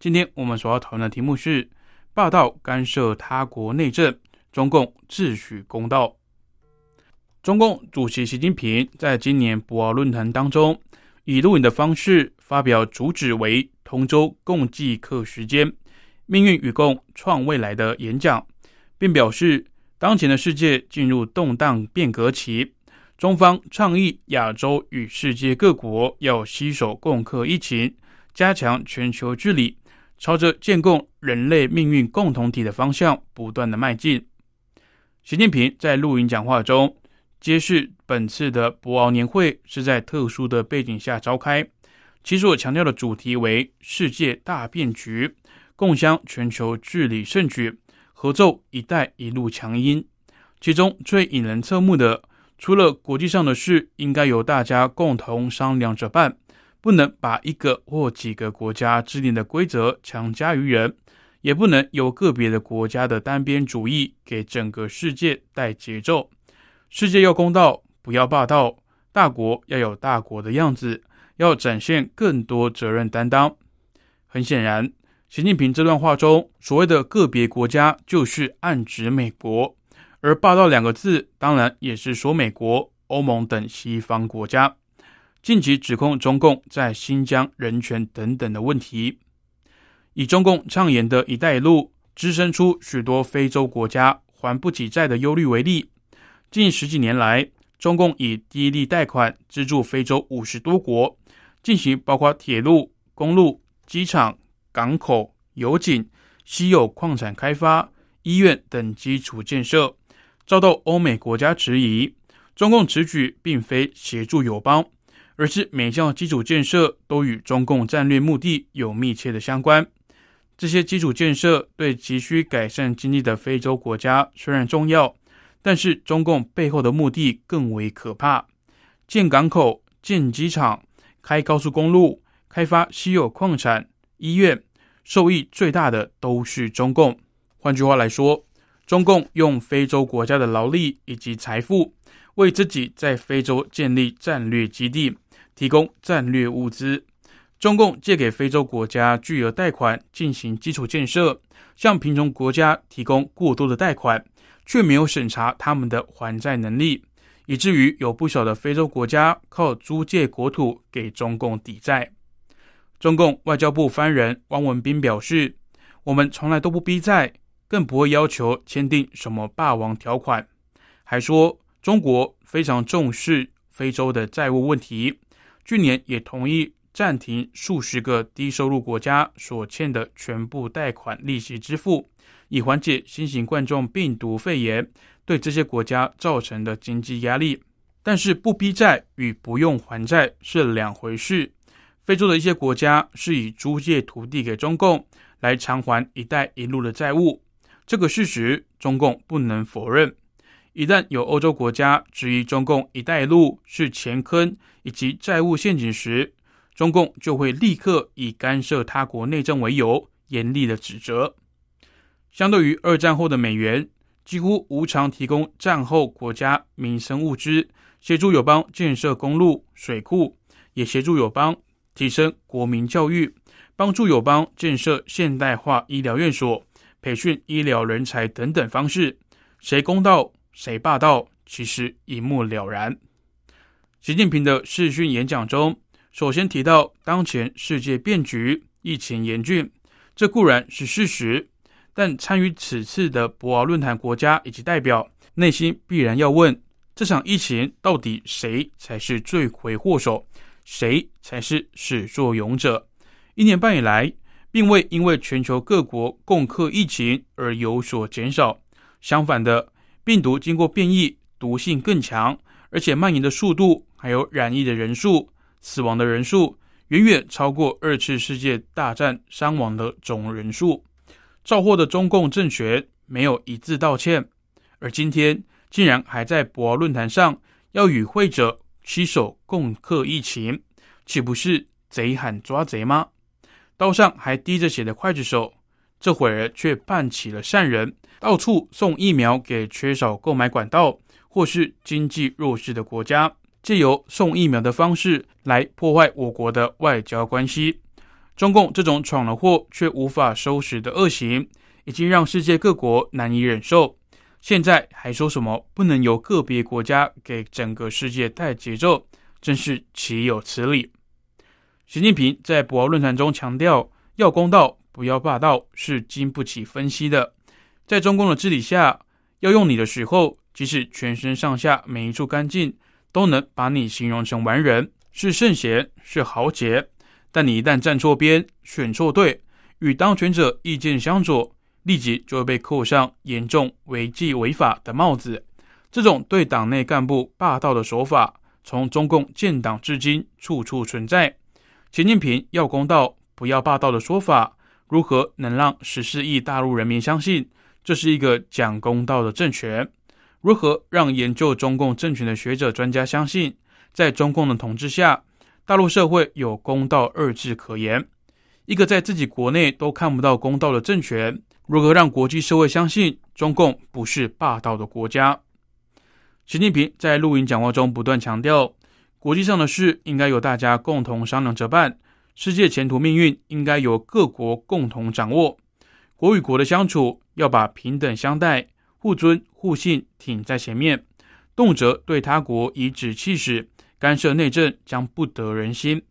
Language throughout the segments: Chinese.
今天我们所要讨论的题目是：霸道干涉他国内政，中共自诩公道。中共主席习近平在今年博鳌论坛当中，以录影的方式发表主旨为“同舟共济课时间，命运与共创未来”的演讲，并表示，当前的世界进入动荡变革期。中方倡议亚洲与世界各国要携手共克疫情，加强全球治理，朝着建构人类命运共同体的方向不断的迈进。习近平在录音讲话中揭示，本次的博鳌年会是在特殊的背景下召开，其所强调的主题为“世界大变局，共襄全球治理盛举，合奏‘一带一路’强音”。其中最引人侧目的。除了国际上的事应该由大家共同商量着办，不能把一个或几个国家制定的规则强加于人，也不能由个别的国家的单边主义给整个世界带节奏。世界要公道，不要霸道；大国要有大国的样子，要展现更多责任担当。很显然，习近平这段话中所谓的个别国家，就是暗指美国。而“霸道”两个字，当然也是说美国、欧盟等西方国家近期指控中共在新疆人权等等的问题。以中共倡言的一带一路滋生出许多非洲国家还不起债的忧虑为例，近十几年来，中共以低利贷款资助非洲五十多国进行包括铁路、公路、机场、港口、油井、稀有矿产开发、医院等基础建设。遭到欧美国家质疑，中共此举并非协助友邦，而是每项基础建设都与中共战略目的有密切的相关。这些基础建设对急需改善经济的非洲国家虽然重要，但是中共背后的目的更为可怕。建港口、建机场、开高速公路、开发稀有矿产、医院，受益最大的都是中共。换句话来说。中共用非洲国家的劳力以及财富，为自己在非洲建立战略基地，提供战略物资。中共借给非洲国家巨额贷款进行基础建设，向贫穷国家提供过多的贷款，却没有审查他们的还债能力，以至于有不少的非洲国家靠租借国土给中共抵债。中共外交部发言人汪文斌表示：“我们从来都不逼债。”更不会要求签订什么霸王条款，还说中国非常重视非洲的债务问题，去年也同意暂停数十个低收入国家所欠的全部贷款利息支付，以缓解新型冠状病毒肺炎对这些国家造成的经济压力。但是不逼债与不用还债是两回事。非洲的一些国家是以租借土地给中共来偿还“一带一路”的债务。这个事实，中共不能否认。一旦有欧洲国家质疑中共“一带一路”是钱坑以及债务陷阱时，中共就会立刻以干涉他国内政为由，严厉的指责。相对于二战后的美元，几乎无偿提供战后国家民生物资，协助友邦建设公路、水库，也协助友邦提升国民教育，帮助友邦建设现代化医疗院所。培训医疗人才等等方式，谁公道谁霸道，其实一目了然。习近平的视讯演讲中，首先提到当前世界变局、疫情严峻，这固然是事实。但参与此次的博鳌论坛国家以及代表，内心必然要问：这场疫情到底谁才是罪魁祸首？谁才是始作俑者？一年半以来。并未因为全球各国共克疫情而有所减少，相反的，病毒经过变异，毒性更强，而且蔓延的速度，还有染疫的人数、死亡的人数，远远超过二次世界大战伤亡的总人数。肇祸的中共政权没有一字道歉，而今天竟然还在博鳌论坛上要与会者携手共克疫情，岂不是贼喊抓贼吗？刀上还滴着血的刽子手，这会儿却扮起了善人，到处送疫苗给缺少购买管道或是经济弱势的国家，借由送疫苗的方式来破坏我国的外交关系。中共这种闯了祸却无法收拾的恶行，已经让世界各国难以忍受。现在还说什么不能由个别国家给整个世界带节奏，真是岂有此理！习近平在博鳌论坛中强调，要公道，不要霸道，是经不起分析的。在中共的治理下，要用你的时候，即使全身上下每一处干净，都能把你形容成完人，是圣贤，是豪杰。但你一旦站错边、选错队，与当权者意见相左，立即就会被扣上严重违纪违法的帽子。这种对党内干部霸道的手法，从中共建党至今处处存在。习近平要公道，不要霸道的说法，如何能让十四亿大陆人民相信这是一个讲公道的政权？如何让研究中共政权的学者专家相信，在中共的统治下？大陆社会有公道二字可言，一个在自己国内都看不到公道的政权，如何让国际社会相信中共不是霸道的国家？习近平在录音讲话中不断强调，国际上的事应该由大家共同商量着办，世界前途命运应该由各国共同掌握，国与国的相处要把平等相待、互尊互信挺在前面，动辄对他国颐指气使。干涉内政将不得人心，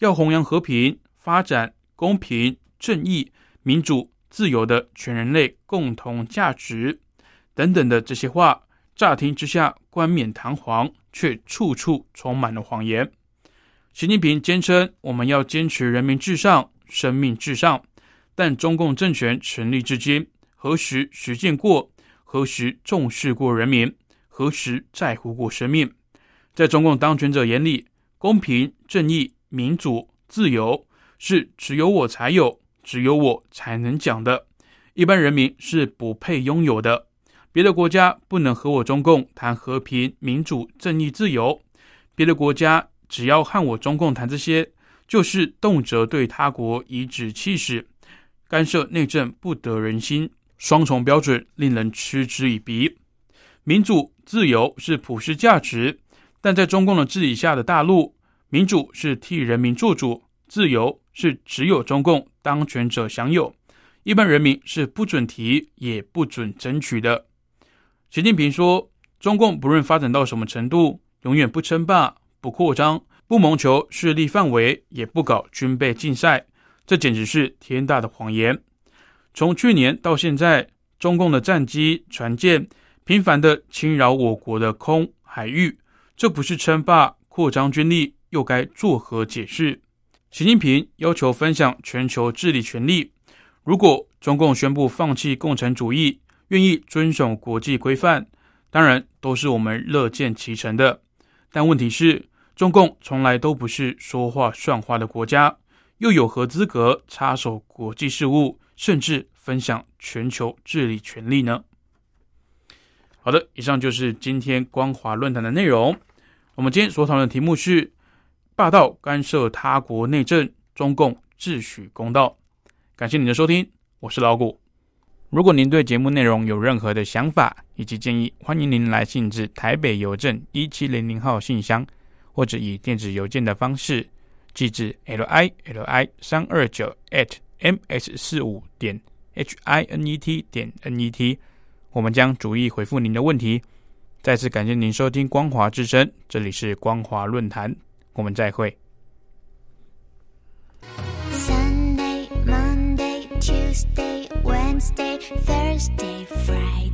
要弘扬和平、发展、公平、正义、民主、自由的全人类共同价值等等的这些话，乍听之下冠冕堂皇，却处处充满了谎言。习近平坚称我们要坚持人民至上、生命至上，但中共政权成立至今，何时实践过？何时重视过人民？何时在乎过生命？在中共当权者眼里，公平、正义、民主、自由是只有我才有、只有我才能讲的，一般人民是不配拥有的。别的国家不能和我中共谈和平、民主、正义、自由。别的国家只要和我中共谈这些，就是动辄对他国颐指气使，干涉内政不得人心，双重标准令人嗤之以鼻。民主、自由是普世价值。但在中共的治理下的大陆，民主是替人民做主，自由是只有中共当权者享有，一般人民是不准提也不准争取的。习近平说：“中共不论发展到什么程度，永远不称霸、不扩张、不谋求势力范围，也不搞军备竞赛。”这简直是天大的谎言。从去年到现在，中共的战机、船舰频繁的侵扰我国的空海域。这不是称霸、扩张军力，又该作何解释？习近平要求分享全球治理权力。如果中共宣布放弃共产主义，愿意遵守国际规范，当然都是我们乐见其成的。但问题是，中共从来都不是说话算话的国家，又有何资格插手国际事务，甚至分享全球治理权力呢？好的，以上就是今天光华论坛的内容。我们今天所讨论的题目是：霸道干涉他国内政，中共自诩公道。感谢您的收听，我是老谷。如果您对节目内容有任何的想法以及建议，欢迎您来信至台北邮政一七零零号信箱，或者以电子邮件的方式寄至 l i l i 三二九 at m s 四五点 h i n e t 点 n e t。我们将逐一回复您的问题。再次感谢您收听光华之声，这里是光华论坛，我们再会。Sunday, Monday, Tuesday, Wednesday, Thursday, Friday,